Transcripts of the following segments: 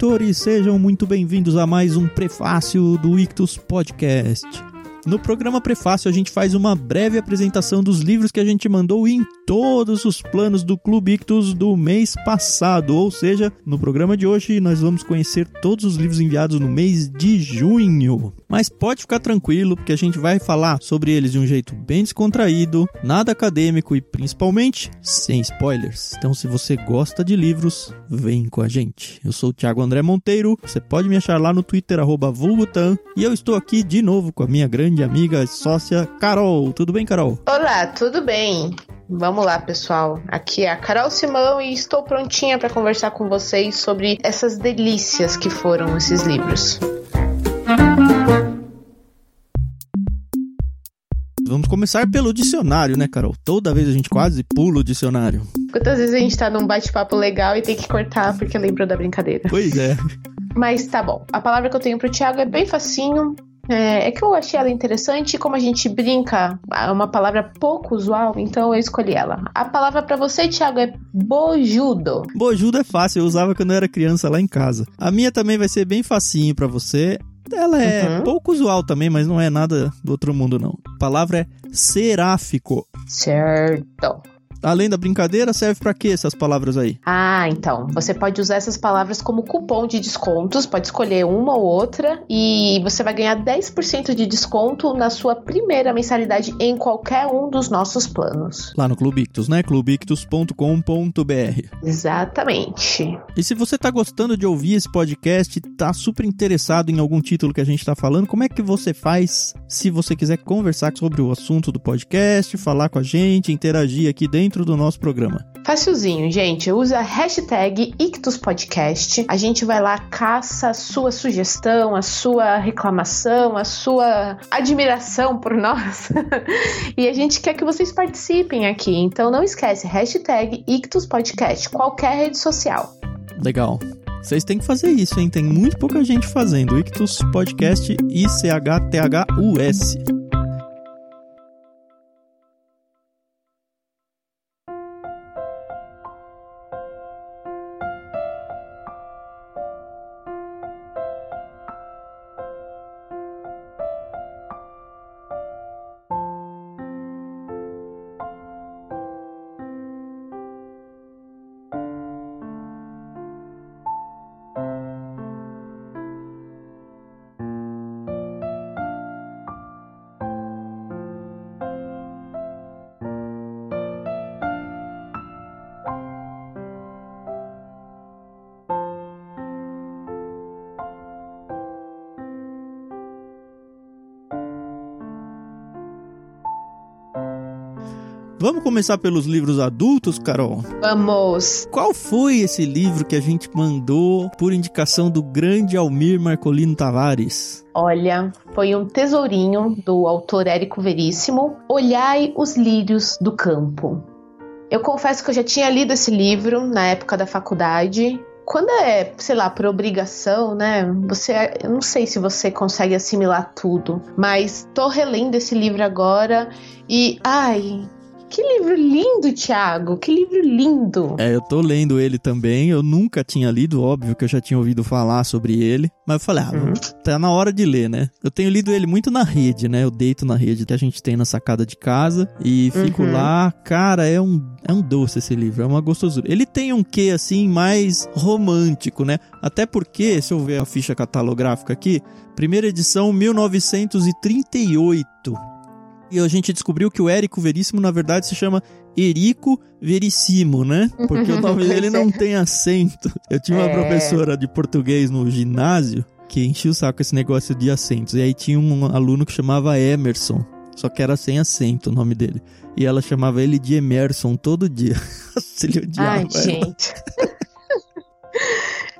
leitores, sejam muito bem-vindos a mais um prefácio do Ictus Podcast. No programa Prefácio, a gente faz uma breve apresentação dos livros que a gente mandou em todos os planos do Clube Ictus do mês passado. Ou seja, no programa de hoje, nós vamos conhecer todos os livros enviados no mês de junho. Mas pode ficar tranquilo, porque a gente vai falar sobre eles de um jeito bem descontraído, nada acadêmico e principalmente sem spoilers. Então, se você gosta de livros, vem com a gente. Eu sou o Thiago André Monteiro, você pode me achar lá no Twitter, Vulgutan, e eu estou aqui de novo com a minha grande grande amiga, sócia Carol. Tudo bem, Carol? Olá, tudo bem? Vamos lá, pessoal. Aqui é a Carol Simão e estou prontinha para conversar com vocês sobre essas delícias que foram esses livros. Vamos começar pelo dicionário, né, Carol? Toda vez a gente quase pula o dicionário. Quantas vezes a gente tá num bate-papo legal e tem que cortar porque lembrou da brincadeira? Pois é. Mas tá bom. A palavra que eu tenho pro Thiago é bem facinho. É, é, que eu achei ela interessante, como a gente brinca, é uma palavra pouco usual, então eu escolhi ela. A palavra para você, Thiago, é bojudo. Bojudo é fácil, eu usava quando eu era criança lá em casa. A minha também vai ser bem facinho para você. Ela é uhum. pouco usual também, mas não é nada do outro mundo, não. A palavra é seráfico. Certo. Além da brincadeira, serve para quê essas palavras aí? Ah, então. Você pode usar essas palavras como cupom de descontos, pode escolher uma ou outra e você vai ganhar 10% de desconto na sua primeira mensalidade em qualquer um dos nossos planos. Lá no Clube Ictus, né? clubictus.com.br. Exatamente. E se você tá gostando de ouvir esse podcast, tá super interessado em algum título que a gente tá falando, como é que você faz se você quiser conversar sobre o assunto do podcast, falar com a gente, interagir aqui dentro dentro do nosso programa? Facilzinho, gente. Usa a hashtag IctusPodcast. A gente vai lá, caça a sua sugestão, a sua reclamação, a sua admiração por nós. e a gente quer que vocês participem aqui. Então não esquece, hashtag IctusPodcast, qualquer rede social. Legal. Vocês têm que fazer isso, hein? Tem muito pouca gente fazendo. Ictus Podcast I-C-H-T-H-U-S. Vamos começar pelos livros adultos, Carol? Vamos. Qual foi esse livro que a gente mandou por indicação do grande Almir Marcolino Tavares? Olha, foi um tesourinho do autor Érico Veríssimo. Olhai os lírios do campo. Eu confesso que eu já tinha lido esse livro na época da faculdade quando é, sei lá, por obrigação, né? Você, eu não sei se você consegue assimilar tudo, mas tô relendo esse livro agora e, ai, que livro lindo, Thiago! Que livro lindo! É, eu tô lendo ele também. Eu nunca tinha lido, óbvio que eu já tinha ouvido falar sobre ele. Mas eu falei, ah, uhum. tá na hora de ler, né? Eu tenho lido ele muito na rede, né? Eu deito na rede que a gente tem na sacada de casa e fico uhum. lá. Cara, é um, é um doce esse livro, é uma gostosura. Ele tem um quê, assim, mais romântico, né? Até porque, se eu ver a ficha catalográfica aqui, primeira edição 1938. E a gente descobriu que o Érico Veríssimo, na verdade, se chama Erico Verissimo, né? Porque o nome dele não tem acento. Eu tinha uma é... professora de português no ginásio que enchia o saco com esse negócio de acentos. E aí tinha um aluno que chamava Emerson. Só que era sem acento o nome dele. E ela chamava ele de Emerson todo dia. ele odiava Ai, gente.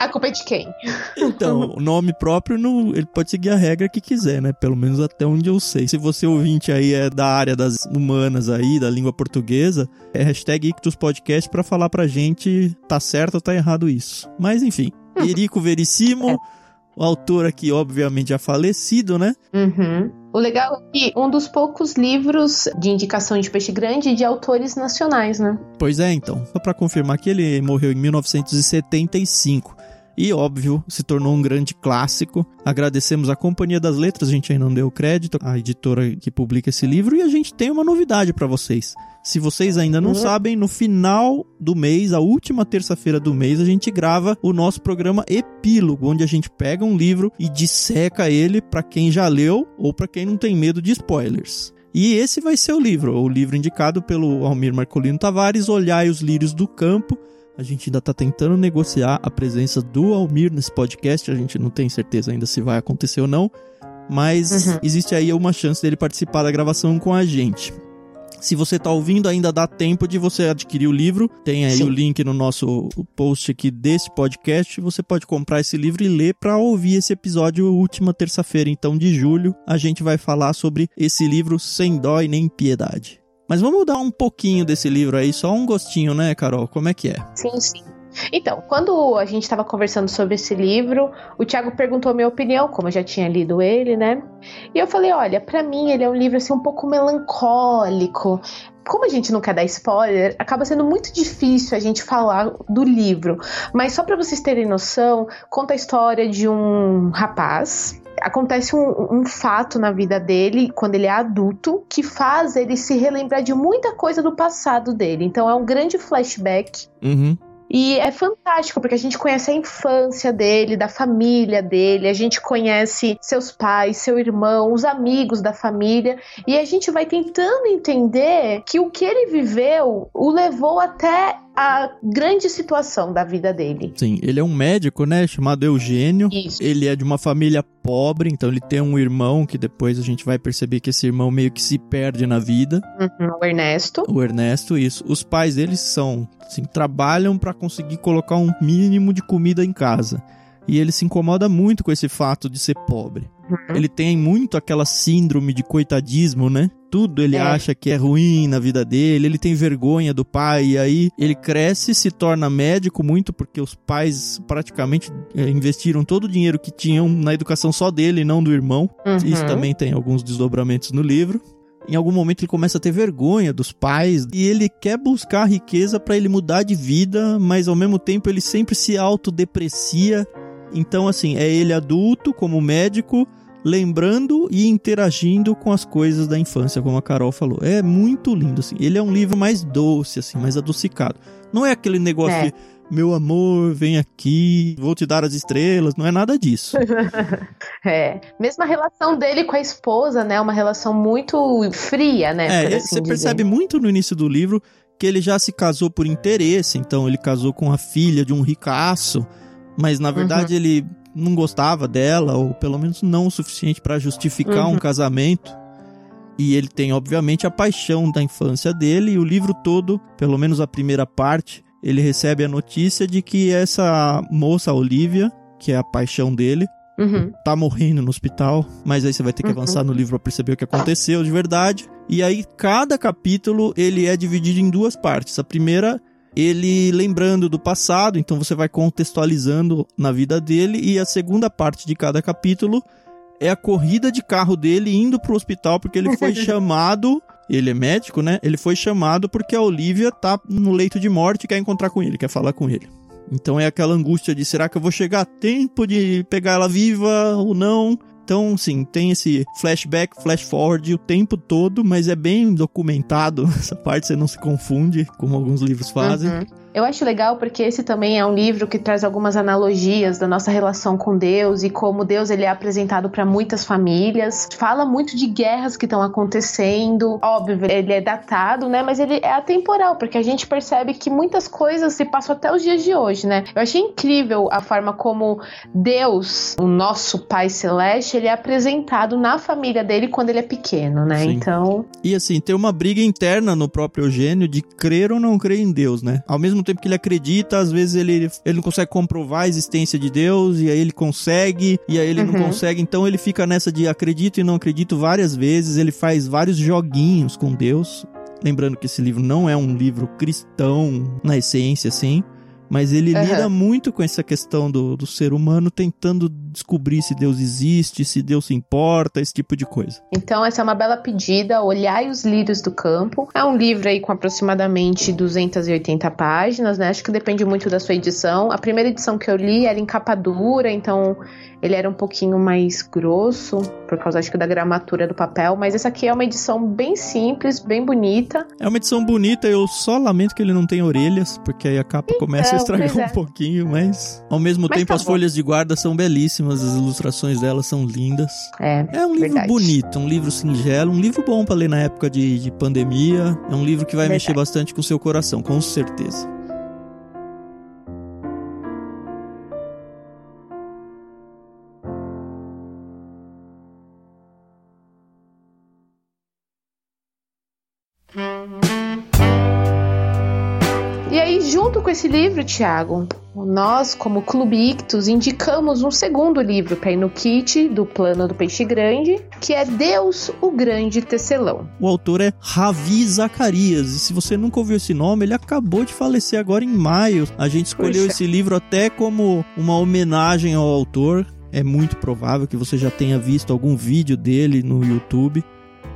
A culpa é de quem? Então, o nome próprio, não, ele pode seguir a regra que quiser, né? Pelo menos até onde eu sei. Se você ouvinte aí é da área das humanas aí, da língua portuguesa, é hashtag Ictus Podcast pra falar pra gente tá certo ou tá errado isso. Mas enfim, Erico Verissimo... É. O autor aqui, obviamente, já falecido, né? Uhum. O legal é que um dos poucos livros de indicação de peixe grande de autores nacionais, né? Pois é, então. Só para confirmar que ele morreu em 1975. E, óbvio, se tornou um grande clássico. Agradecemos a Companhia das Letras, a gente ainda não deu crédito, a editora que publica esse livro, e a gente tem uma novidade para vocês. Se vocês ainda não uhum. sabem, no final do mês, a última terça-feira do mês, a gente grava o nosso programa Epílogo, onde a gente pega um livro e disseca ele para quem já leu ou para quem não tem medo de spoilers. E esse vai ser o livro, o livro indicado pelo Almir Marcolino Tavares, Olhai os Lírios do Campo. A gente ainda está tentando negociar a presença do Almir nesse podcast, a gente não tem certeza ainda se vai acontecer ou não, mas uhum. existe aí uma chance dele participar da gravação com a gente. Se você está ouvindo, ainda dá tempo de você adquirir o livro. Tem aí Sim. o link no nosso post aqui desse podcast. Você pode comprar esse livro e ler para ouvir esse episódio última terça-feira, então de julho. A gente vai falar sobre esse livro Sem Dó e Nem Piedade. Mas vamos dar um pouquinho desse livro aí, só um gostinho, né, Carol? Como é que é? Sim, sim. Então, quando a gente estava conversando sobre esse livro, o Thiago perguntou a minha opinião, como eu já tinha lido ele, né? E eu falei, olha, para mim ele é um livro assim um pouco melancólico. Como a gente não quer dar spoiler, acaba sendo muito difícil a gente falar do livro. Mas só para vocês terem noção, conta a história de um rapaz acontece um, um, fato na vida dele, quando ele é adulto, que faz ele se relembrar de muita coisa do passado dele. Então é um grande flashback. Uhum. E é fantástico, porque a gente conhece a infância dele, da família dele, a gente conhece seus pais, seu irmão, os amigos da família, e a gente vai tentando entender que o que ele viveu o levou até a grande situação da vida dele. Sim, ele é um médico, né, chamado Eugênio. Isso. Ele é de uma família pobre, então ele tem um irmão que depois a gente vai perceber que esse irmão meio que se perde na vida. Uhum, o Ernesto. O Ernesto, isso. Os pais deles são, assim, trabalham para conseguir colocar um mínimo de comida em casa. E ele se incomoda muito com esse fato de ser pobre. Uhum. Ele tem muito aquela síndrome de coitadismo, né? Tudo ele é. acha que é ruim na vida dele, ele tem vergonha do pai, e aí ele cresce, se torna médico muito porque os pais praticamente é, investiram todo o dinheiro que tinham na educação só dele, não do irmão. Uhum. Isso também tem alguns desdobramentos no livro. Em algum momento ele começa a ter vergonha dos pais e ele quer buscar riqueza para ele mudar de vida, mas ao mesmo tempo ele sempre se autodeprecia. Então, assim, é ele adulto como médico, lembrando e interagindo com as coisas da infância, como a Carol falou. É muito lindo, assim. Ele é um livro mais doce, assim, mais adocicado. Não é aquele negócio é. de, meu amor, vem aqui, vou te dar as estrelas, não é nada disso. é. Mesmo a relação dele com a esposa, né? Uma relação muito fria, né? É, assim você dizer. percebe muito no início do livro que ele já se casou por interesse, então ele casou com a filha de um ricaço, mas na verdade uhum. ele não gostava dela, ou pelo menos não o suficiente para justificar uhum. um casamento. E ele tem, obviamente, a paixão da infância dele, e o livro todo, pelo menos a primeira parte, ele recebe a notícia de que essa moça, Olivia, que é a paixão dele, uhum. tá morrendo no hospital. Mas aí você vai ter que uhum. avançar no livro para perceber o que aconteceu de verdade. E aí, cada capítulo ele é dividido em duas partes. A primeira ele lembrando do passado, então você vai contextualizando na vida dele e a segunda parte de cada capítulo é a corrida de carro dele indo pro hospital porque ele foi chamado, ele é médico, né? Ele foi chamado porque a Olivia tá no leito de morte e quer encontrar com ele, quer falar com ele. Então é aquela angústia de será que eu vou chegar a tempo de pegar ela viva ou não? Então, sim, tem esse flashback, flash forward o tempo todo, mas é bem documentado. Essa parte você não se confunde, como alguns livros fazem. Uhum. Eu acho legal porque esse também é um livro que traz algumas analogias da nossa relação com Deus e como Deus ele é apresentado para muitas famílias. Fala muito de guerras que estão acontecendo. Óbvio, ele é datado, né? Mas ele é atemporal, porque a gente percebe que muitas coisas se passam até os dias de hoje, né? Eu achei incrível a forma como Deus, o nosso Pai Celeste, ele é apresentado na família dele quando ele é pequeno, né? Sim. Então. E assim, tem uma briga interna no próprio Eugênio de crer ou não crer em Deus, né? Ao mesmo mesmo tempo que ele acredita, às vezes ele, ele não consegue comprovar a existência de Deus, e aí ele consegue, e aí ele uhum. não consegue. Então ele fica nessa de acredito e não acredito várias vezes. Ele faz vários joguinhos com Deus. Lembrando que esse livro não é um livro cristão na essência, assim. Mas ele uhum. lida muito com essa questão do, do ser humano tentando descobrir se Deus existe, se Deus se importa, esse tipo de coisa. Então, essa é uma bela pedida, Olhai os Lírios do Campo. É um livro aí com aproximadamente 280 páginas, né? Acho que depende muito da sua edição. A primeira edição que eu li era em capa dura, então ele era um pouquinho mais grosso, por causa acho que da gramatura do papel, mas essa aqui é uma edição bem simples, bem bonita. É uma edição bonita, eu só lamento que ele não tem orelhas, porque aí a capa então, começa a estragar um é. pouquinho, mas ao mesmo mas tempo tá as bom. folhas de guarda são belíssimas, as ilustrações delas são lindas. É, é um livro verdade. bonito, um livro singelo, um livro bom para ler na época de, de pandemia, é um livro que vai verdade. mexer bastante com o seu coração, com certeza. Junto com esse livro, Tiago, nós, como Clube Ictus, indicamos um segundo livro para ir no kit do Plano do Peixe Grande, que é Deus, o Grande Tecelão. O autor é Ravi Zacarias, e se você nunca ouviu esse nome, ele acabou de falecer agora em maio. A gente escolheu Puxa. esse livro até como uma homenagem ao autor. É muito provável que você já tenha visto algum vídeo dele no YouTube.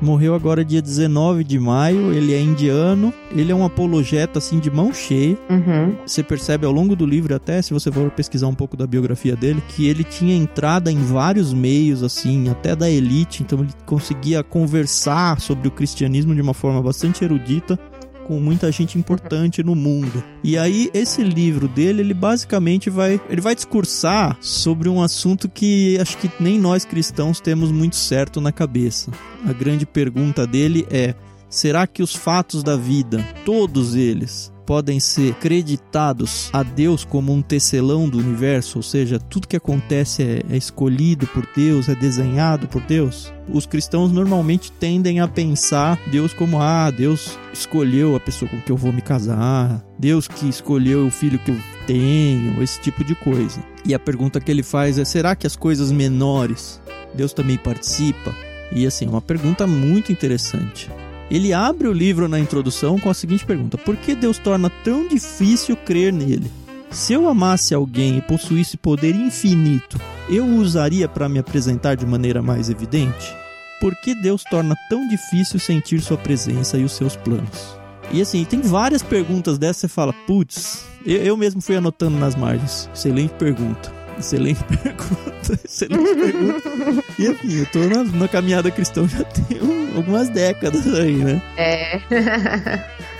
Morreu agora dia 19 de maio. Ele é indiano. Ele é um apologeta, assim, de mão cheia. Uhum. Você percebe ao longo do livro, até se você for pesquisar um pouco da biografia dele, que ele tinha entrada em vários meios, assim, até da elite. Então ele conseguia conversar sobre o cristianismo de uma forma bastante erudita com muita gente importante no mundo. E aí esse livro dele, ele basicamente vai, ele vai discursar sobre um assunto que acho que nem nós cristãos temos muito certo na cabeça. A grande pergunta dele é: será que os fatos da vida, todos eles, podem ser creditados a Deus como um tecelão do universo, ou seja, tudo que acontece é, é, escolhido por Deus, é desenhado por Deus. Os cristãos normalmente tendem a pensar Deus como ah, Deus escolheu a pessoa com que eu vou me casar, Deus que escolheu o filho que eu tenho, esse tipo de coisa. E a pergunta que ele faz é: será que as coisas menores Deus também participa? E assim, uma pergunta muito interessante. Ele abre o livro na introdução com a seguinte pergunta: Por que Deus torna tão difícil crer nele? Se eu amasse alguém e possuísse poder infinito, eu o usaria para me apresentar de maneira mais evidente? Por que Deus torna tão difícil sentir sua presença e os seus planos? E assim, tem várias perguntas dessas, você fala, putz, eu, eu mesmo fui anotando nas margens. Excelente pergunta. Excelente pergunta, excelente pergunta. E enfim, eu tô na, na caminhada cristã já tem um, algumas décadas aí, né? É.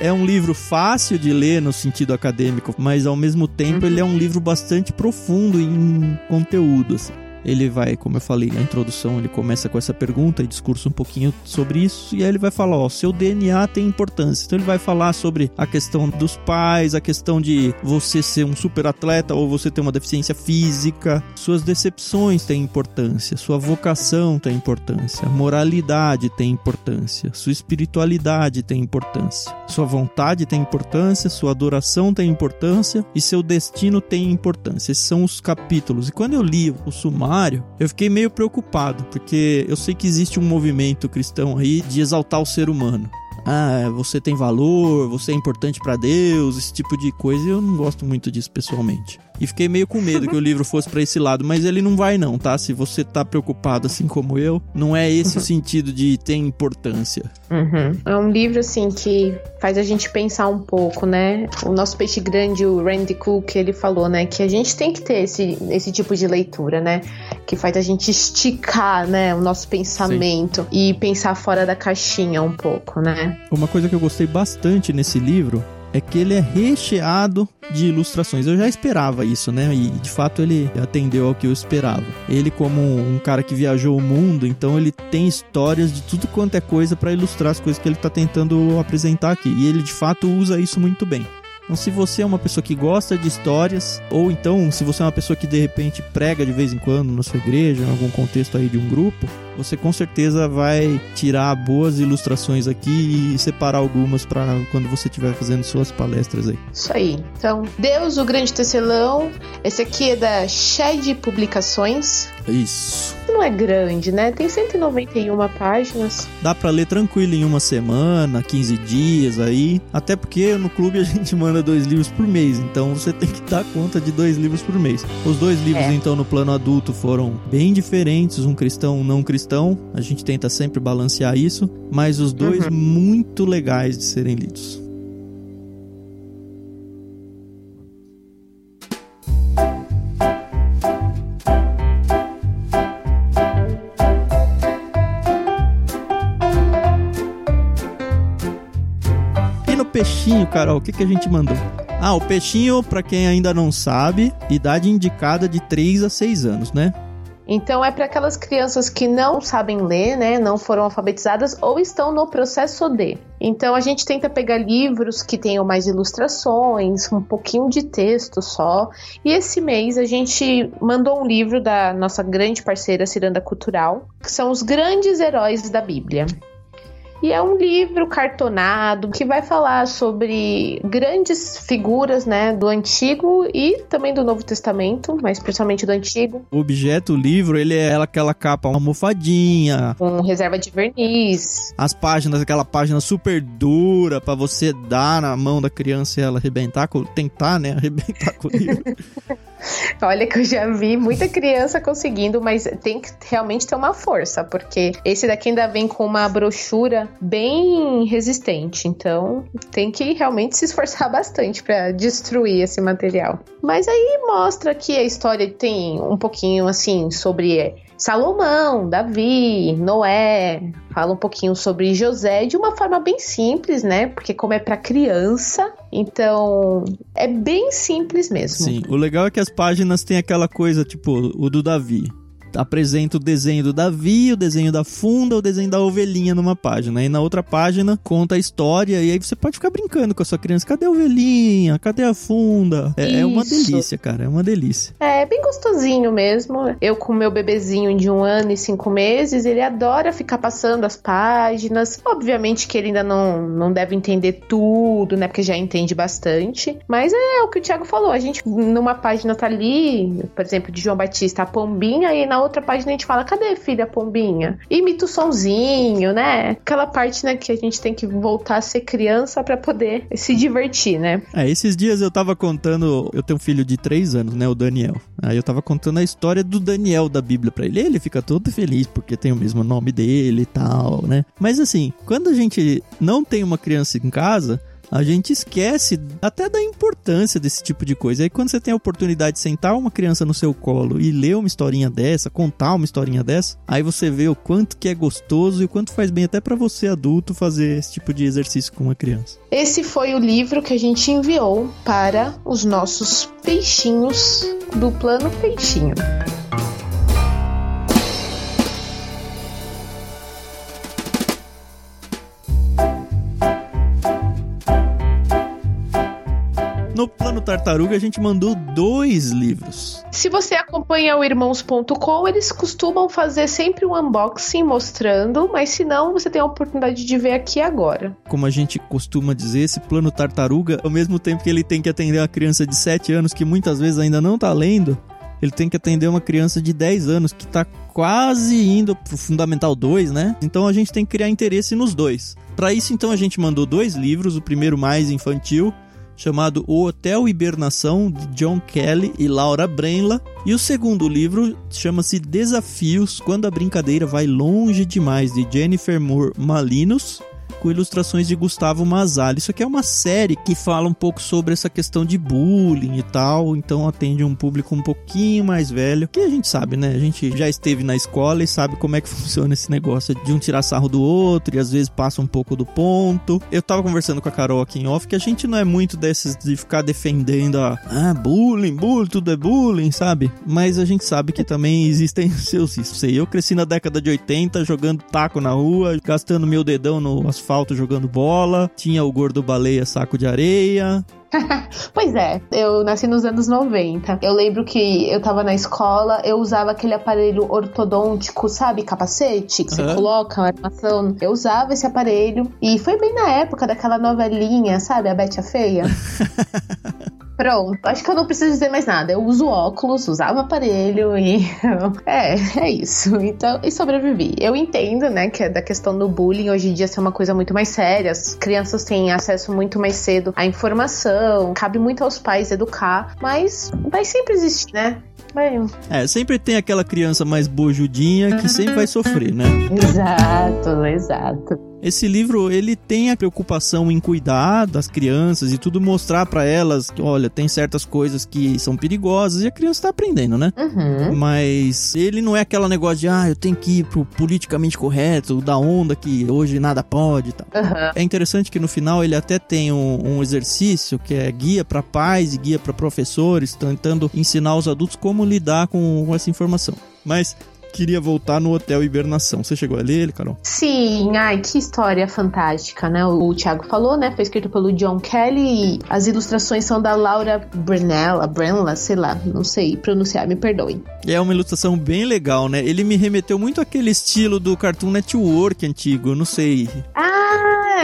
é um livro fácil de ler no sentido acadêmico, mas ao mesmo tempo uhum. ele é um livro bastante profundo em conteúdo, assim ele vai, como eu falei na introdução, ele começa com essa pergunta e discurso um pouquinho sobre isso, e aí ele vai falar, ó, seu DNA tem importância. Então ele vai falar sobre a questão dos pais, a questão de você ser um super atleta ou você ter uma deficiência física, suas decepções têm importância, sua vocação tem importância, moralidade tem importância, sua espiritualidade tem importância, sua vontade tem importância, sua adoração tem importância e seu destino tem importância. Esses são os capítulos. E quando eu li o sumário eu fiquei meio preocupado, porque eu sei que existe um movimento cristão aí de exaltar o ser humano ah, você tem valor, você é importante para Deus, esse tipo de coisa. Eu não gosto muito disso pessoalmente. E fiquei meio com medo que o livro fosse para esse lado, mas ele não vai não, tá? Se você tá preocupado assim como eu, não é esse o uhum. sentido de ter importância. Uhum. É um livro assim que faz a gente pensar um pouco, né? O nosso peixe grande, o Randy Cook, ele falou, né, que a gente tem que ter esse, esse tipo de leitura, né? Que faz a gente esticar, né, o nosso pensamento Sim. e pensar fora da caixinha um pouco, né? Uma coisa que eu gostei bastante nesse livro é que ele é recheado de ilustrações. Eu já esperava isso, né? E de fato ele atendeu ao que eu esperava. Ele, como um cara que viajou o mundo, então ele tem histórias de tudo quanto é coisa para ilustrar as coisas que ele está tentando apresentar aqui. E ele de fato usa isso muito bem. Então, se você é uma pessoa que gosta de histórias, ou então se você é uma pessoa que de repente prega de vez em quando na sua igreja, em algum contexto aí de um grupo, você com certeza vai tirar boas ilustrações aqui e separar algumas para quando você estiver fazendo suas palestras aí. Isso aí. Então, Deus, o Grande Tecelão. Esse aqui é da Shed Publicações. Isso. Não é grande, né? Tem 191 páginas. Dá para ler tranquilo em uma semana, 15 dias aí. Até porque no clube a gente manda dois livros por mês, então você tem que dar conta de dois livros por mês. Os dois livros, é. então, no plano adulto foram bem diferentes, um cristão, um não cristão. A gente tenta sempre balancear isso, mas os dois uhum. muito legais de serem lidos. peixinho, Carol, o que, que a gente mandou? Ah, o peixinho, para quem ainda não sabe, idade indicada de 3 a 6 anos, né? Então é para aquelas crianças que não sabem ler, né, não foram alfabetizadas ou estão no processo de. Então a gente tenta pegar livros que tenham mais ilustrações, um pouquinho de texto só. E esse mês a gente mandou um livro da nossa grande parceira Ciranda Cultural, que são os grandes heróis da Bíblia. E é um livro cartonado que vai falar sobre grandes figuras, né, do Antigo e também do Novo Testamento, mas principalmente do Antigo. O objeto, o livro, ele é aquela capa uma almofadinha. Com reserva de verniz. As páginas, aquela página super dura para você dar na mão da criança e ela arrebentar, tentar, né, arrebentar com o livro. Olha que eu já vi muita criança conseguindo, mas tem que realmente ter uma força, porque esse daqui ainda vem com uma brochura bem resistente, então tem que realmente se esforçar bastante para destruir esse material. Mas aí mostra que a história tem um pouquinho assim sobre Salomão, Davi, Noé, fala um pouquinho sobre José de uma forma bem simples, né? Porque como é para criança, então é bem simples mesmo. Sim, o legal é que as páginas têm aquela coisa tipo o do Davi apresenta o desenho do Davi, o desenho da funda, o desenho da ovelhinha numa página. E na outra página conta a história e aí você pode ficar brincando com a sua criança. Cadê a ovelhinha? Cadê a funda? É, é uma delícia, cara. É uma delícia. É bem gostosinho mesmo. Eu com meu bebezinho de um ano e cinco meses, ele adora ficar passando as páginas. Obviamente que ele ainda não, não deve entender tudo, né? Porque já entende bastante. Mas é o que o Thiago falou. A gente, numa página tá ali, por exemplo, de João Batista, a pombinha, e na outra página a gente fala, cadê filha pombinha? Imita o sonzinho, né? Aquela parte, né, que a gente tem que voltar a ser criança para poder se divertir, né? É, esses dias eu tava contando, eu tenho um filho de três anos, né, o Daniel. Aí eu tava contando a história do Daniel da Bíblia para ele. Ele fica todo feliz porque tem o mesmo nome dele e tal, né? Mas assim, quando a gente não tem uma criança em casa, a gente esquece até da importância desse tipo de coisa. Aí quando você tem a oportunidade de sentar uma criança no seu colo e ler uma historinha dessa, contar uma historinha dessa, aí você vê o quanto que é gostoso e o quanto faz bem até para você adulto fazer esse tipo de exercício com uma criança. Esse foi o livro que a gente enviou para os nossos peixinhos do plano Peixinho. No Plano Tartaruga a gente mandou dois livros. Se você acompanha o irmãos.com, eles costumam fazer sempre um unboxing mostrando, mas se não, você tem a oportunidade de ver aqui agora. Como a gente costuma dizer, esse Plano Tartaruga, ao mesmo tempo que ele tem que atender uma criança de 7 anos que muitas vezes ainda não tá lendo, ele tem que atender uma criança de 10 anos que tá quase indo pro Fundamental 2, né? Então a gente tem que criar interesse nos dois. Para isso, então, a gente mandou dois livros, o primeiro mais infantil chamado O Hotel Hibernação, de John Kelly e Laura Brenla. E o segundo livro chama-se Desafios Quando a Brincadeira Vai Longe Demais, de Jennifer Moore Malinos com ilustrações de Gustavo Mazali. Isso aqui é uma série que fala um pouco sobre essa questão de bullying e tal, então atende um público um pouquinho mais velho, que a gente sabe, né? A gente já esteve na escola e sabe como é que funciona esse negócio de um tirar sarro do outro e às vezes passa um pouco do ponto. Eu tava conversando com a Carol aqui em off que a gente não é muito desses de ficar defendendo a ah, bullying, bullying, tudo é bullying, sabe? Mas a gente sabe que também existem seus riscos. Eu cresci na década de 80 jogando taco na rua, gastando meu dedão no asfalto jogando bola, tinha o gordo baleia saco de areia, pois é, eu nasci nos anos 90. Eu lembro que eu tava na escola, eu usava aquele aparelho ortodôntico, sabe? Capacete que uhum. você coloca, uma armação. Eu usava esse aparelho e foi bem na época daquela novelinha, sabe? A Bete a Feia. Pronto, acho que eu não preciso dizer mais nada. Eu uso óculos, usava aparelho e. é, é isso. Então, e sobrevivi. Eu entendo, né, que é da questão do bullying hoje em dia ser uma coisa muito mais séria. As crianças têm acesso muito mais cedo à informação, cabe muito aos pais educar, mas vai sempre existir, né? É, sempre tem aquela criança mais bojudinha que sempre vai sofrer, né? Exato, exato. Esse livro, ele tem a preocupação em cuidar das crianças e tudo mostrar para elas que, olha, tem certas coisas que são perigosas e a criança tá aprendendo, né? Uhum. Mas ele não é aquela negócio de, ah, eu tenho que ir pro politicamente correto, da onda que hoje nada pode e tal. Uhum. É interessante que no final ele até tem um, um exercício que é guia para pais e guia para professores, tentando ensinar os adultos como lidar com essa informação. Mas queria voltar no Hotel Hibernação. Você chegou a ler ele, Carol? Sim, ai, que história fantástica, né? O, o Thiago falou, né? Foi escrito pelo John Kelly e as ilustrações são da Laura Brunella, Brenla, sei lá, não sei pronunciar, me perdoem. É uma ilustração bem legal, né? Ele me remeteu muito àquele estilo do Cartoon Network antigo, não sei. Ah,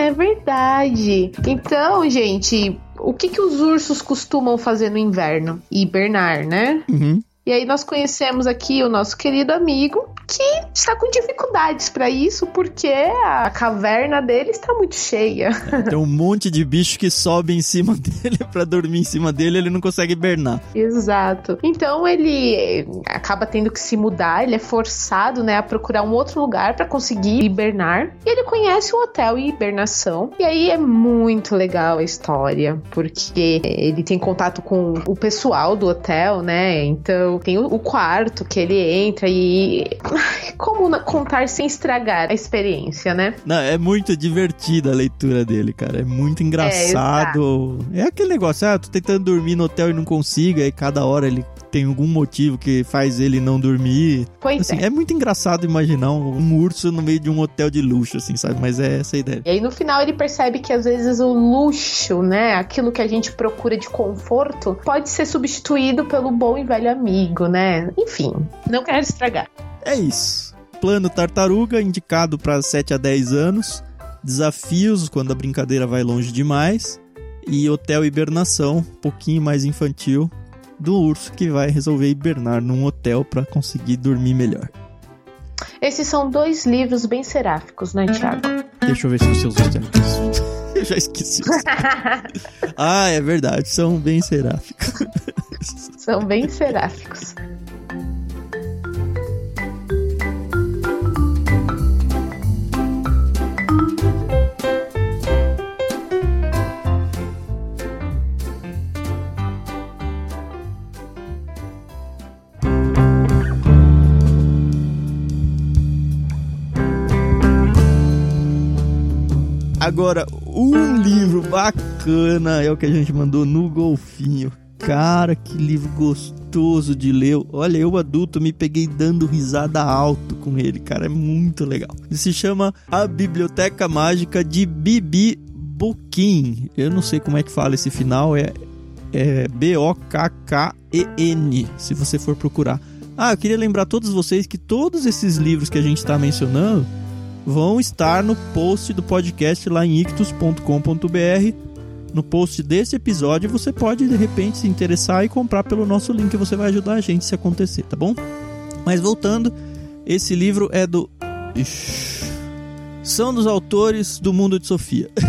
é verdade. Então, gente, o que, que os ursos costumam fazer no inverno? Hibernar, né? Uhum. E aí nós conhecemos aqui o nosso querido amigo que está com dificuldades para isso porque a caverna dele está muito cheia. É, tem um monte de bicho que sobe em cima dele para dormir em cima dele, ele não consegue hibernar. Exato. Então ele acaba tendo que se mudar, ele é forçado, né, a procurar um outro lugar para conseguir hibernar. E ele conhece o hotel e hibernação. E aí é muito legal a história, porque ele tem contato com o pessoal do hotel, né? Então tem o, quarto que ele entra e. Como contar sem estragar a experiência, né? Não, é muito divertida a leitura dele, cara. É muito engraçado. É, é aquele negócio, ah, tô tentando dormir no hotel e não consigo, aí cada hora ele tem algum motivo que faz ele não dormir. Pois assim, é. É muito engraçado imaginar um urso no meio de um hotel de luxo, assim, sabe? Mas é essa a ideia. E aí no final ele percebe que às vezes o luxo, né, aquilo que a gente procura de conforto, pode ser substituído pelo bom e velho amigo, né? Enfim, não quero estragar. É isso. Plano Tartaruga, indicado para 7 a 10 anos. Desafios quando a brincadeira vai longe demais. E Hotel Hibernação, um pouquinho mais infantil, do urso que vai resolver hibernar num hotel para conseguir dormir melhor. Esses são dois livros bem seráficos, né, Thiago? Deixa eu ver se usou isso. Eu já esqueci. ah, é verdade, são bem seráficos. são bem seráficos. Agora, um livro bacana é o que a gente mandou no golfinho. Cara, que livro gostoso de ler. Olha, eu adulto me peguei dando risada alto com ele, cara, é muito legal. Ele se chama A Biblioteca Mágica de Bibi Boquim. Eu não sei como é que fala esse final, é, é B-O-K-K-E-N, se você for procurar. Ah, eu queria lembrar a todos vocês que todos esses livros que a gente está mencionando vão estar no post do podcast lá em ictus.com.br. No post desse episódio você pode de repente se interessar e comprar pelo nosso link, você vai ajudar a gente se acontecer, tá bom? Mas voltando, esse livro é do Ixi. são dos autores do Mundo de Sofia.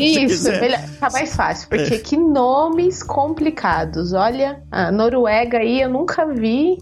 Isso, melhor, tá mais fácil, porque é. que nomes complicados. Olha, a Noruega aí eu nunca vi,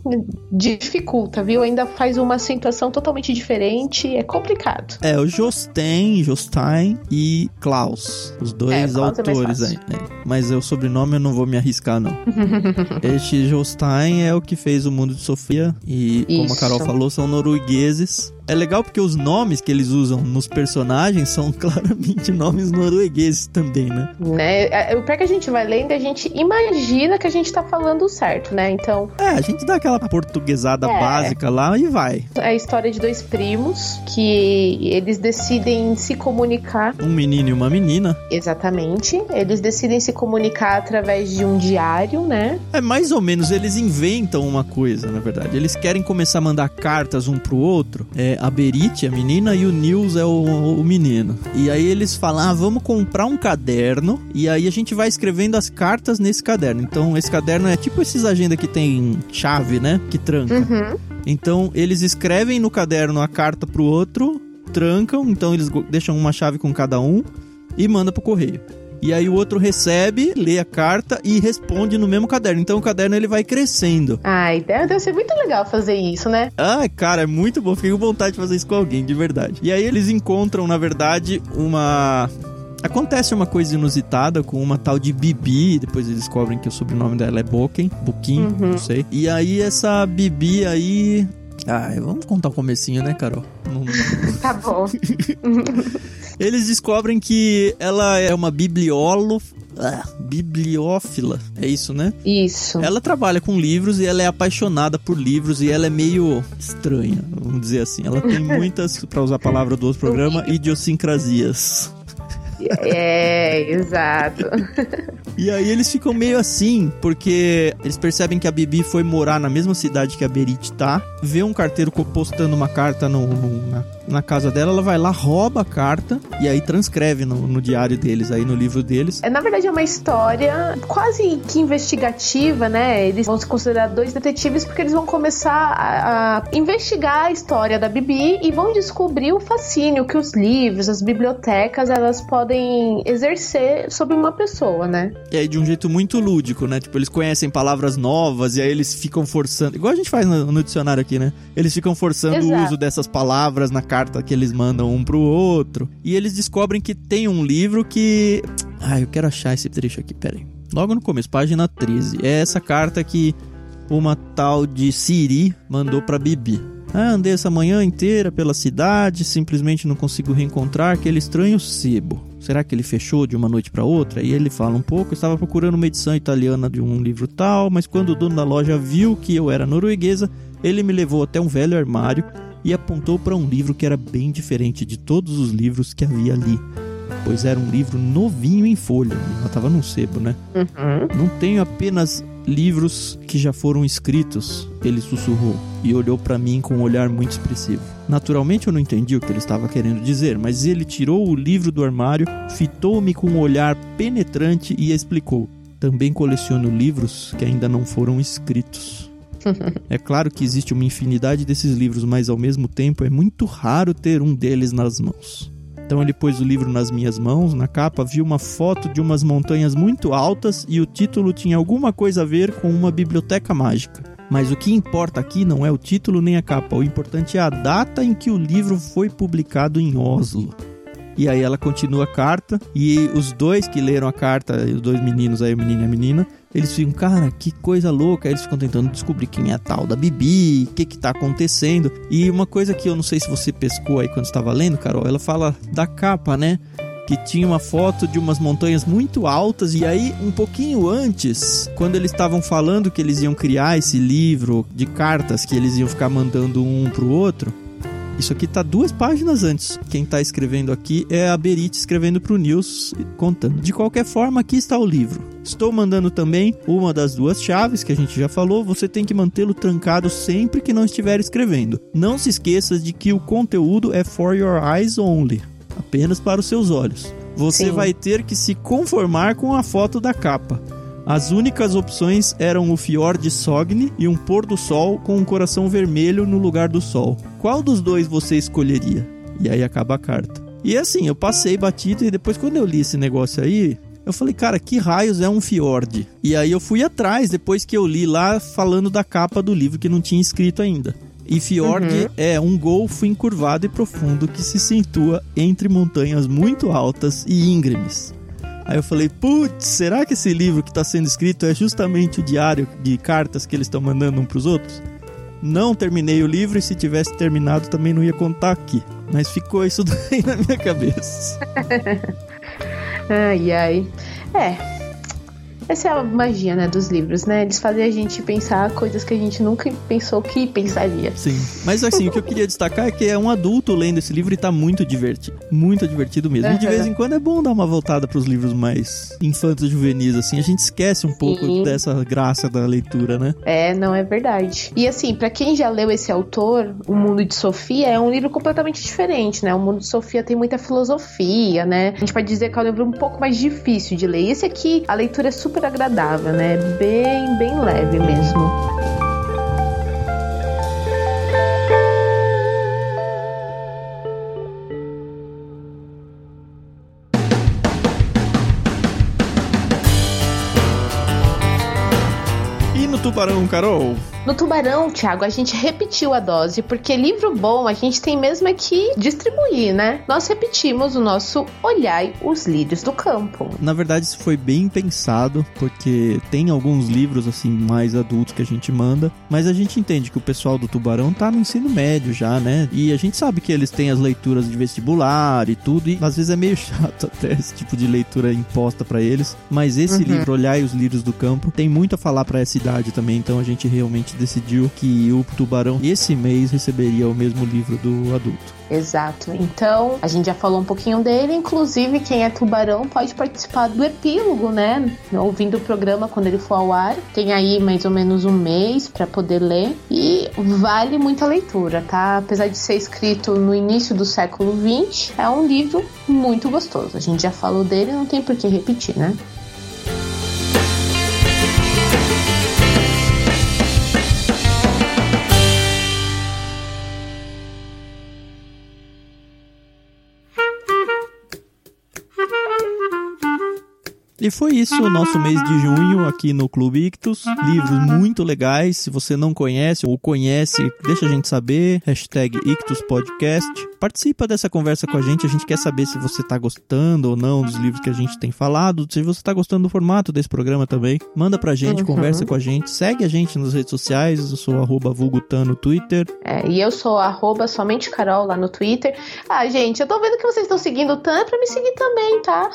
dificulta, viu? Ainda faz uma acentuação totalmente diferente, é complicado. É, o Jostein, Jostein e Klaus, os dois é, é autores é aí. Né? Mas o sobrenome eu não vou me arriscar, não. este Jostein é o que fez o Mundo de Sofia e, como Isso. a Carol falou, são noruegueses. É legal porque os nomes que eles usam nos personagens são claramente nomes noruegueses também, né? Né? É, o pior que a gente vai lendo, a gente imagina que a gente tá falando certo, né? Então. É, a gente dá aquela portuguesada é. básica lá e vai. É a história de dois primos que eles decidem se comunicar. Um menino e uma menina. Exatamente. Eles decidem se comunicar através de um diário, né? É mais ou menos, eles inventam uma coisa, na verdade. Eles querem começar a mandar cartas um pro outro. É a Berit, a menina, e o Nils é o, o menino. E aí eles falam: ah, vamos comprar um caderno e aí a gente vai escrevendo as cartas nesse caderno. Então esse caderno é tipo esses agenda que tem chave, né? Que tranca. Uhum. Então eles escrevem no caderno a carta pro outro, trancam, então eles deixam uma chave com cada um e manda pro correio. E aí o outro recebe, lê a carta e responde no mesmo caderno. Então o caderno ele vai crescendo. Ai, deve, deve ser muito legal fazer isso, né? Ai, cara, é muito bom. Fiquei com vontade de fazer isso com alguém, de verdade. E aí eles encontram, na verdade, uma Acontece uma coisa inusitada com uma tal de Bibi, depois eles descobrem que o sobrenome dela é Boken, Bukin, uhum. não sei. E aí essa Bibi aí ah, vamos contar o comecinho, né, Carol? Não... tá bom. Eles descobrem que ela é uma biblióloga. Ah, bibliófila, é isso, né? Isso. Ela trabalha com livros e ela é apaixonada por livros e ela é meio estranha, vamos dizer assim. Ela tem muitas, para usar a palavra do outro programa, idiosincrasias. É, exato. E aí eles ficam meio assim, porque eles percebem que a Bibi foi morar na mesma cidade que a Berit tá, vê um carteiro postando uma carta no, no, na, na, casa dela, ela vai lá, rouba a carta e aí transcreve no, no, diário deles, aí no livro deles. É, na verdade é uma história quase que investigativa, né? Eles vão se considerar dois detetives porque eles vão começar a, a investigar a história da Bibi e vão descobrir o fascínio que os livros, as bibliotecas, elas podem exercer sobre uma pessoa, né? E aí de um jeito muito lúdico, né? Tipo, eles conhecem palavras novas e aí eles ficam forçando, igual a gente faz no, no dicionário aqui, né? Eles ficam forçando Exato. o uso dessas palavras na carta que eles mandam um pro outro. E eles descobrem que tem um livro que. Ah, eu quero achar esse trecho aqui, peraí. Logo no começo, página 13. É essa carta que uma tal de Siri mandou pra Bibi. Ah, andei essa manhã inteira pela cidade, simplesmente não consigo reencontrar aquele estranho sebo. Será que ele fechou de uma noite para outra? E ele fala um pouco: estava procurando uma edição italiana de um livro tal, mas quando o dono da loja viu que eu era norueguesa, ele me levou até um velho armário e apontou para um livro que era bem diferente de todos os livros que havia ali. Pois era um livro novinho em folha, já estava num sebo, né? Uhum. Não tenho apenas livros que já foram escritos, ele sussurrou e olhou para mim com um olhar muito expressivo. Naturalmente eu não entendi o que ele estava querendo dizer, mas ele tirou o livro do armário, fitou-me com um olhar penetrante e explicou: Também coleciono livros que ainda não foram escritos. É claro que existe uma infinidade desses livros, mas ao mesmo tempo é muito raro ter um deles nas mãos. Então ele pôs o livro nas minhas mãos, na capa viu uma foto de umas montanhas muito altas e o título tinha alguma coisa a ver com uma biblioteca mágica. Mas o que importa aqui não é o título nem a capa, o importante é a data em que o livro foi publicado em Oslo. E aí ela continua a carta e os dois que leram a carta, os dois meninos aí, o menino e a menina, eles ficam, cara, que coisa louca. Aí eles ficam tentando descobrir quem é a tal da Bibi, o que que tá acontecendo. E uma coisa que eu não sei se você pescou aí quando estava lendo, Carol, ela fala da capa, né? que tinha uma foto de umas montanhas muito altas e aí um pouquinho antes, quando eles estavam falando que eles iam criar esse livro de cartas que eles iam ficar mandando um pro outro, isso aqui tá duas páginas antes. Quem tá escrevendo aqui é a Berit escrevendo pro News contando. De qualquer forma, aqui está o livro. Estou mandando também uma das duas chaves que a gente já falou. Você tem que mantê-lo trancado sempre que não estiver escrevendo. Não se esqueça de que o conteúdo é for your eyes only apenas para os seus olhos. Você Sim. vai ter que se conformar com a foto da capa. As únicas opções eram o Fjord Sogne e um pôr do sol com um coração vermelho no lugar do sol. Qual dos dois você escolheria? E aí acaba a carta. E assim, eu passei batido e depois quando eu li esse negócio aí, eu falei, cara, que raios é um fiord? E aí eu fui atrás depois que eu li lá falando da capa do livro que não tinha escrito ainda. E Fjord uhum. é um golfo encurvado e profundo que se situa entre montanhas muito altas e íngremes. Aí eu falei, putz, será que esse livro que está sendo escrito é justamente o diário de cartas que eles estão mandando um para os outros? Não terminei o livro e se tivesse terminado também não ia contar aqui. Mas ficou isso daí na minha cabeça. ai, ai. É, essa é a magia, né, dos livros, né? Eles fazem a gente pensar coisas que a gente nunca pensou que pensaria. Sim. Mas assim, o que eu queria destacar é que é um adulto lendo esse livro e tá muito divertido. Muito divertido mesmo. Uhum. E de vez em quando é bom dar uma voltada pros livros mais infantos juvenis, assim. A gente esquece um pouco Sim. dessa graça da leitura, né? É, não é verdade. E assim, para quem já leu esse autor, O Mundo de Sofia é um livro completamente diferente, né? O Mundo de Sofia tem muita filosofia, né? A gente pode dizer que é um livro um pouco mais difícil de ler. E esse aqui, a leitura é super super agradável, né? Bem, bem leve mesmo. Tubarão, Carol? No Tubarão, Thiago, a gente repetiu a dose, porque livro bom a gente tem mesmo é que distribuir, né? Nós repetimos o nosso Olhai os Lírios do Campo. Na verdade, isso foi bem pensado, porque tem alguns livros, assim, mais adultos que a gente manda, mas a gente entende que o pessoal do Tubarão tá no ensino médio já, né? E a gente sabe que eles têm as leituras de vestibular e tudo, e às vezes é meio chato até esse tipo de leitura imposta para eles, mas esse uhum. livro, Olhai os Lírios do Campo, tem muito a falar para essa idade também, então a gente realmente decidiu que o Tubarão esse mês receberia o mesmo livro do adulto. Exato. Então, a gente já falou um pouquinho dele, inclusive quem é tubarão pode participar do epílogo, né? Ouvindo o programa quando ele for ao ar. Tem aí mais ou menos um mês para poder ler e vale muita leitura, tá? Apesar de ser escrito no início do século XX, é um livro muito gostoso. A gente já falou dele, não tem por que repetir, né? E foi isso o nosso mês de junho aqui no Clube Ictus. Livros muito legais. Se você não conhece ou conhece, deixa a gente saber. Hashtag Ictus Podcast. Participa dessa conversa com a gente. A gente quer saber se você está gostando ou não dos livros que a gente tem falado. Se você está gostando do formato desse programa também. Manda pra gente, uhum. conversa com a gente. Segue a gente nas redes sociais. Eu sou arroba vulgutan no Twitter. É, e eu sou arroba somente Carol lá no Twitter. Ah, gente, eu tô vendo que vocês estão seguindo o Tan é pra me seguir também, tá?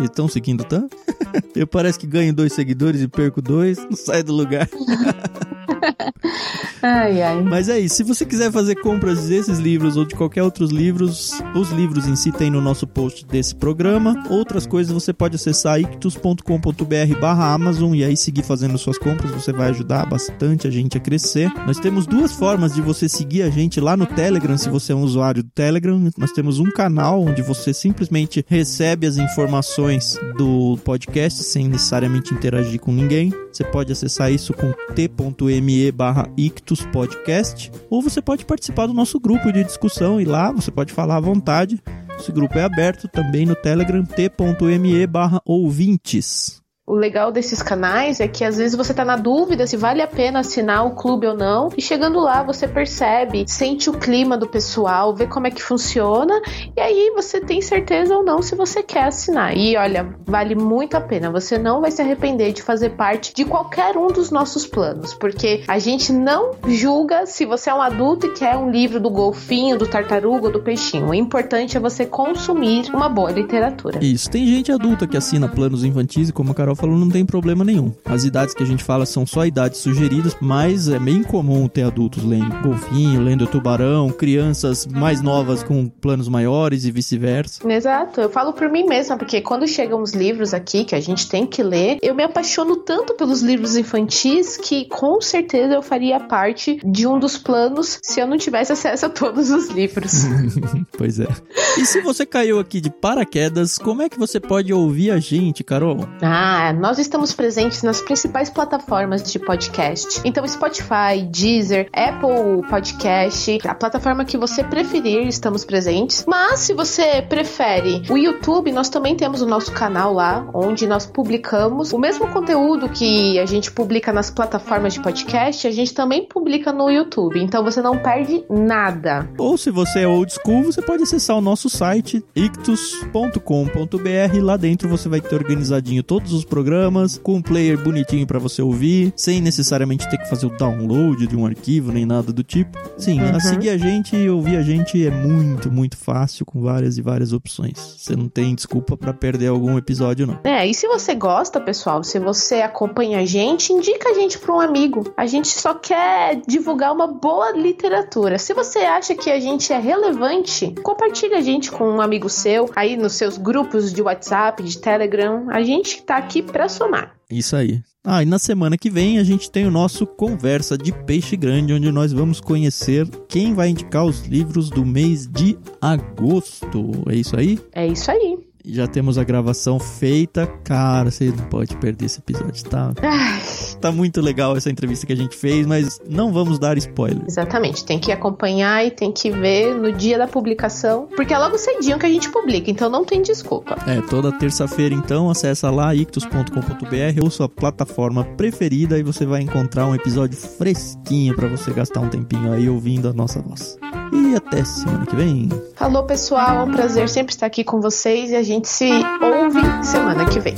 estão seguindo tanto? Eu parece que ganho dois seguidores e perco dois, não sai do lugar. ai, ai. Mas é isso. Se você quiser fazer compras desses livros ou de qualquer outros livros, os livros em si tem no nosso post desse programa. Outras coisas você pode acessar ictus.com.br barra Amazon e aí seguir fazendo suas compras. Você vai ajudar bastante a gente a crescer. Nós temos duas formas de você seguir a gente lá no Telegram, se você é um usuário do Telegram. Nós temos um canal onde você simplesmente recebe as informações do podcast sem necessariamente interagir com ninguém. Você pode acessar isso com t.me barra ictuspodcast ou você pode participar do nosso grupo de discussão e lá você pode falar à vontade. Esse grupo é aberto também no Telegram t.me barra ouvintes. O legal desses canais é que às vezes você tá na dúvida se vale a pena assinar o clube ou não, e chegando lá você percebe, sente o clima do pessoal, vê como é que funciona, e aí você tem certeza ou não se você quer assinar. E olha, vale muito a pena, você não vai se arrepender de fazer parte de qualquer um dos nossos planos, porque a gente não julga se você é um adulto e quer um livro do golfinho, do tartaruga ou do peixinho. O importante é você consumir uma boa literatura. Isso, tem gente adulta que assina planos infantis, como a Carol falou, não tem problema nenhum. As idades que a gente fala são só idades sugeridas, mas é bem comum ter adultos lendo golfinho, lendo tubarão, crianças mais novas com planos maiores e vice-versa. Exato, eu falo por mim mesma, porque quando chegam os livros aqui que a gente tem que ler, eu me apaixono tanto pelos livros infantis que com certeza eu faria parte de um dos planos se eu não tivesse acesso a todos os livros. pois é. E se você caiu aqui de paraquedas, como é que você pode ouvir a gente, Carol? Ah, nós estamos presentes nas principais plataformas de podcast. Então, Spotify, Deezer, Apple Podcast, a plataforma que você preferir, estamos presentes. Mas se você prefere o YouTube, nós também temos o nosso canal lá, onde nós publicamos o mesmo conteúdo que a gente publica nas plataformas de podcast, a gente também publica no YouTube. Então você não perde nada. Ou se você é old school, você pode acessar o nosso nosso site ictus.com.br. Lá dentro você vai ter organizadinho todos os programas, com um player bonitinho para você ouvir, sem necessariamente ter que fazer o download de um arquivo nem nada do tipo. Sim, uhum. a seguir a gente e ouvir a gente é muito, muito fácil, com várias e várias opções. Você não tem desculpa para perder algum episódio, não. É, e se você gosta, pessoal, se você acompanha a gente, indica a gente para um amigo. A gente só quer divulgar uma boa literatura. Se você acha que a gente é relevante, compartilha a gente com um amigo seu, aí nos seus grupos de WhatsApp, de Telegram. A gente tá aqui para somar. Isso aí. Ah, e na semana que vem a gente tem o nosso Conversa de Peixe Grande, onde nós vamos conhecer quem vai indicar os livros do mês de agosto. É isso aí? É isso aí já temos a gravação feita. Cara, você não pode perder esse episódio, tá? tá muito legal essa entrevista que a gente fez, mas não vamos dar spoiler. Exatamente, tem que acompanhar e tem que ver no dia da publicação, porque é logo cedinho que a gente publica, então não tem desculpa. É, toda terça-feira então, acessa lá ictus.com.br ou sua plataforma preferida e você vai encontrar um episódio fresquinho para você gastar um tempinho aí ouvindo a nossa voz. E até semana que vem. Falou, pessoal. É um prazer sempre estar aqui com vocês e a gente se ouve semana que vem.